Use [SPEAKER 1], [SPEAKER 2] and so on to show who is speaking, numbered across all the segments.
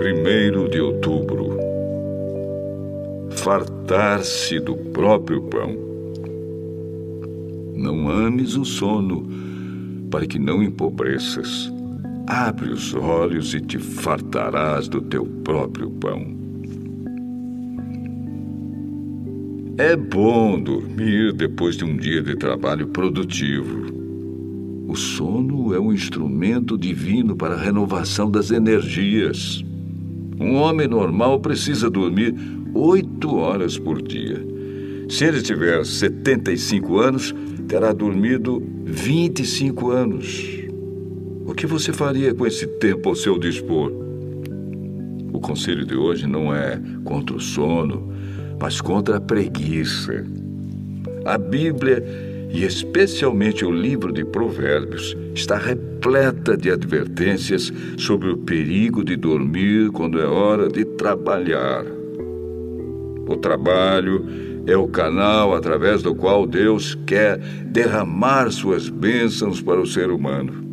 [SPEAKER 1] 1 de outubro. Fartar-se do próprio pão. Não ames o sono, para que não empobreças. Abre os olhos e te fartarás do teu próprio pão. É bom dormir depois de um dia de trabalho produtivo. O sono é um instrumento divino para a renovação das energias. Um homem normal precisa dormir oito horas por dia. Se ele tiver 75 anos, terá dormido 25 anos. O que você faria com esse tempo ao seu dispor? O conselho de hoje não é contra o sono, mas contra a preguiça. A Bíblia, e especialmente o livro de Provérbios, está repleta de advertências sobre o perigo de dormir quando é hora de trabalhar. O trabalho é o canal através do qual Deus quer derramar suas bênçãos para o ser humano.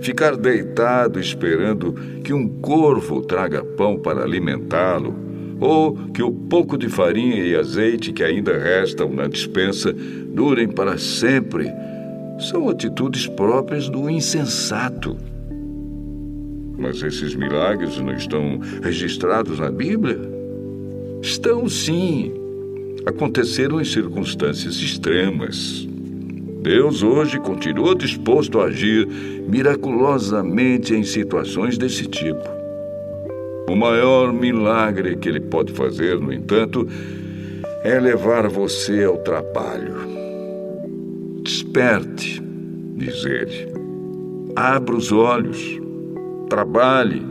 [SPEAKER 1] Ficar deitado esperando que um corvo traga pão para alimentá-lo, ou que o pouco de farinha e azeite que ainda restam na dispensa durem para sempre, são atitudes próprias do insensato. Mas esses milagres não estão registrados na Bíblia? Estão sim aconteceram em circunstâncias extremas. Deus hoje continua disposto a agir miraculosamente em situações desse tipo. O maior milagre que Ele pode fazer, no entanto, é levar você ao trabalho. Desperte, diz Ele. Abra os olhos, trabalhe,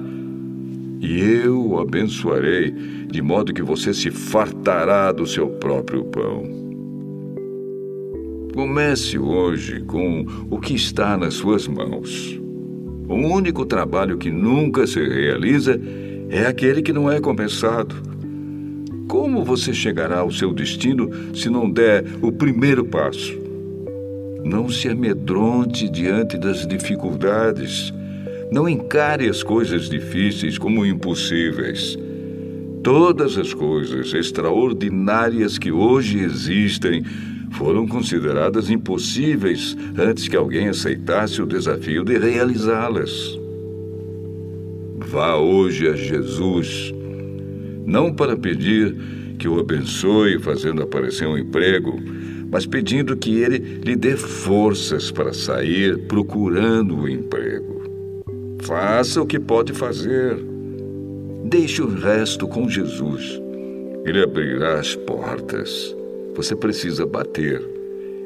[SPEAKER 1] e eu o abençoarei de modo que você se fartará do seu próprio pão. Comece hoje com o que está nas suas mãos. O único trabalho que nunca se realiza é aquele que não é compensado. Como você chegará ao seu destino se não der o primeiro passo? Não se amedronte diante das dificuldades. Não encare as coisas difíceis como impossíveis. Todas as coisas extraordinárias que hoje existem foram consideradas impossíveis antes que alguém aceitasse o desafio de realizá-las. Vá hoje a Jesus, não para pedir que o abençoe fazendo aparecer um emprego, mas pedindo que ele lhe dê forças para sair procurando o emprego. Faça o que pode fazer Deixe o resto com Jesus. Ele abrirá as portas. Você precisa bater.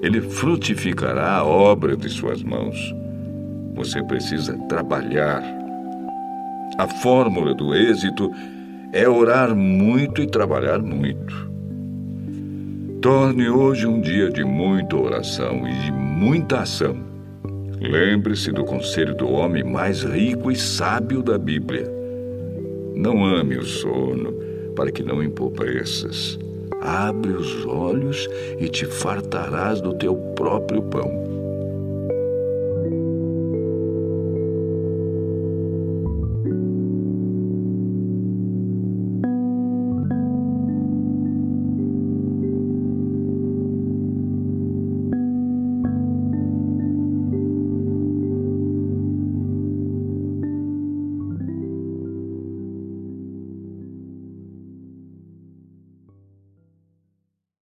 [SPEAKER 1] Ele frutificará a obra de suas mãos. Você precisa trabalhar. A fórmula do êxito é orar muito e trabalhar muito. Torne hoje um dia de muita oração e de muita ação. Lembre-se do conselho do homem mais rico e sábio da Bíblia. Não ame o sono, para que não empobreças. Abre os olhos e te fartarás do teu próprio pão.